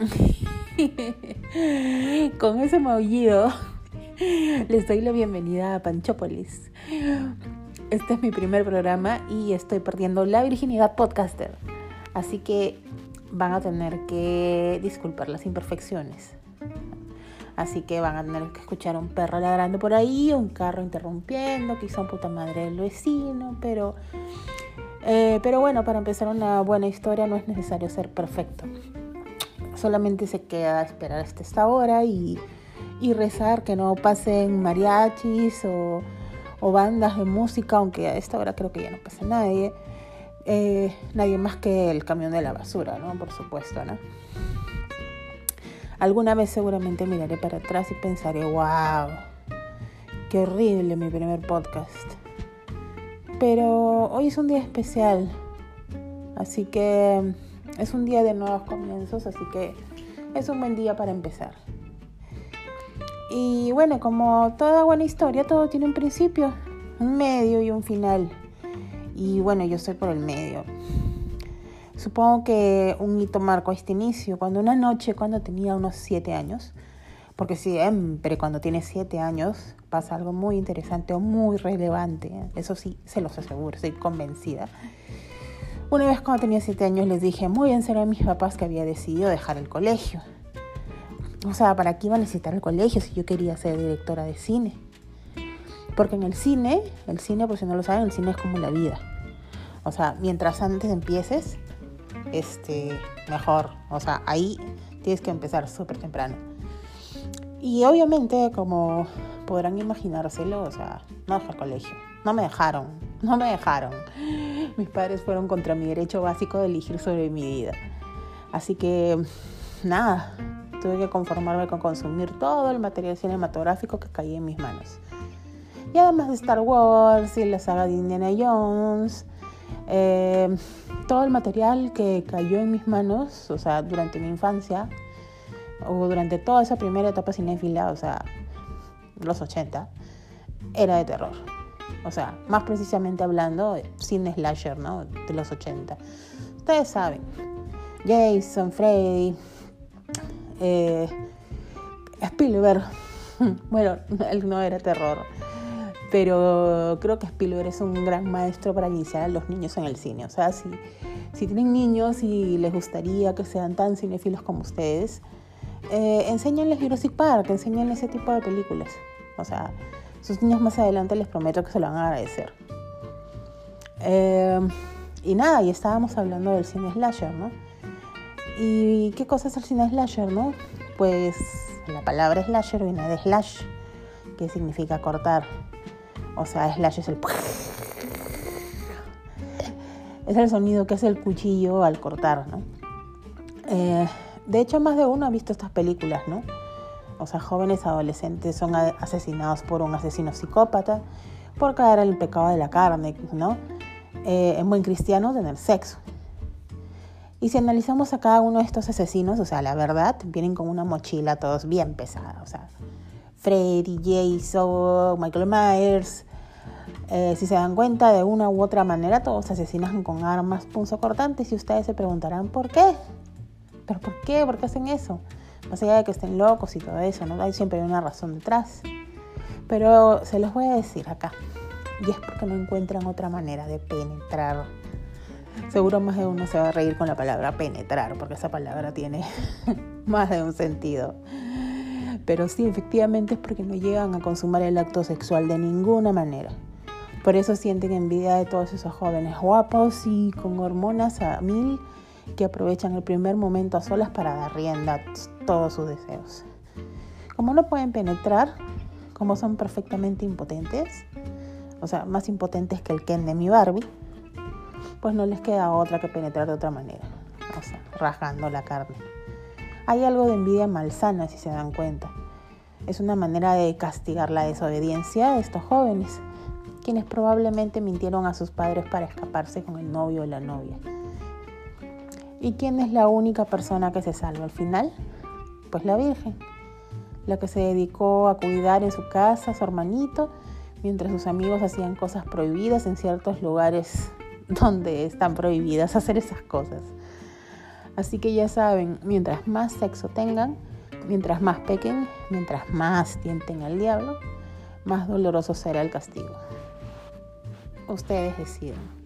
Con ese maullido les doy la bienvenida a Panchópolis. Este es mi primer programa y estoy perdiendo la virginidad podcaster. Así que van a tener que disculpar las imperfecciones. Así que van a tener que escuchar un perro ladrando por ahí, un carro interrumpiendo, quizá un puta madre del vecino, pero, eh, pero bueno, para empezar una buena historia no es necesario ser perfecto solamente se queda esperar hasta esta hora y, rezar que no pasen mariachis o, bandas de música, aunque a esta hora creo que ya no pasa nadie. Eh, nadie más que el camión de la basura, ¿no? Por supuesto, ¿no? Alguna vez seguramente miraré para atrás y pensaré, wow, qué horrible mi primer podcast. Pero hoy es un día especial, así que es un día de nuevos comienzos, así que es un buen día para empezar. Y bueno, como toda buena historia, todo tiene un principio, un medio y un final. Y bueno, yo estoy por el medio. Supongo que un hito marcó este inicio, cuando una noche, cuando tenía unos siete años, porque siempre cuando tienes siete años pasa algo muy interesante o muy relevante, eso sí, se los aseguro, estoy convencida. Una vez cuando tenía 7 años les dije muy en serio a mis papás que había decidido dejar el colegio. O sea, ¿para qué iba a necesitar el colegio si yo quería ser directora de cine? Porque en el cine, el cine, por si no lo saben, el cine es como la vida. O sea, mientras antes empieces, este, mejor. O sea, ahí tienes que empezar súper temprano. Y obviamente, como podrán imaginárselo, o sea, no dejé el colegio. No me dejaron, no me dejaron. Mis padres fueron contra mi derecho básico de elegir sobre mi vida. Así que, nada, tuve que conformarme con consumir todo el material cinematográfico que caía en mis manos. Y además de Star Wars y la saga de Indiana Jones, eh, todo el material que cayó en mis manos, o sea, durante mi infancia, o durante toda esa primera etapa cinéfila, o sea, los 80, era de terror. O sea, más precisamente hablando, cine slasher, ¿no? De los 80. Ustedes saben, Jason, Freddy, eh, Spielberg. bueno, él no era terror, pero creo que Spielberg es un gran maestro para iniciar a los niños en el cine. O sea, si, si tienen niños y les gustaría que sean tan cinéfilos como ustedes, eh, enséñenles Jurassic Park, enséñenles ese tipo de películas. O sea, sus niños más adelante les prometo que se lo van a agradecer. Eh, y nada, y estábamos hablando del cine slasher, ¿no? ¿Y qué cosa es el cine slasher, no? Pues la palabra slasher viene de slash, que significa cortar. O sea, slash es el... Es el sonido que hace el cuchillo al cortar, ¿no? Eh, de hecho, más de uno ha visto estas películas, ¿no? O sea, jóvenes adolescentes son asesinados por un asesino psicópata por caer en el pecado de la carne, ¿no? Eh, en buen cristiano tener sexo. Y si analizamos a cada uno de estos asesinos, o sea, la verdad, vienen con una mochila todos bien pesada, o sea, Freddy, Jason, Michael Myers, eh, si se dan cuenta de una u otra manera, todos asesinan con armas punzocortantes y ustedes se preguntarán, ¿por qué? ¿Pero por qué? ¿Por qué hacen eso? Más allá de que estén locos y todo eso, ¿no? Hay siempre una razón detrás. Pero se los voy a decir acá. Y es porque no encuentran otra manera de penetrar. Seguro más de uno se va a reír con la palabra penetrar, porque esa palabra tiene más de un sentido. Pero sí, efectivamente es porque no llegan a consumar el acto sexual de ninguna manera. Por eso sienten envidia de todos esos jóvenes guapos y con hormonas a mil que aprovechan el primer momento a solas para dar rienda a todos sus deseos. Como no pueden penetrar, como son perfectamente impotentes, o sea, más impotentes que el Ken de mi Barbie, pues no les queda otra que penetrar de otra manera, o sea, rajando la carne. Hay algo de envidia malsana si se dan cuenta. Es una manera de castigar la desobediencia de estos jóvenes, quienes probablemente mintieron a sus padres para escaparse con el novio o la novia. ¿Y quién es la única persona que se salva al final? Pues la Virgen, la que se dedicó a cuidar en su casa a su hermanito, mientras sus amigos hacían cosas prohibidas en ciertos lugares donde están prohibidas hacer esas cosas. Así que ya saben, mientras más sexo tengan, mientras más pequen, mientras más tienten al diablo, más doloroso será el castigo. Ustedes deciden.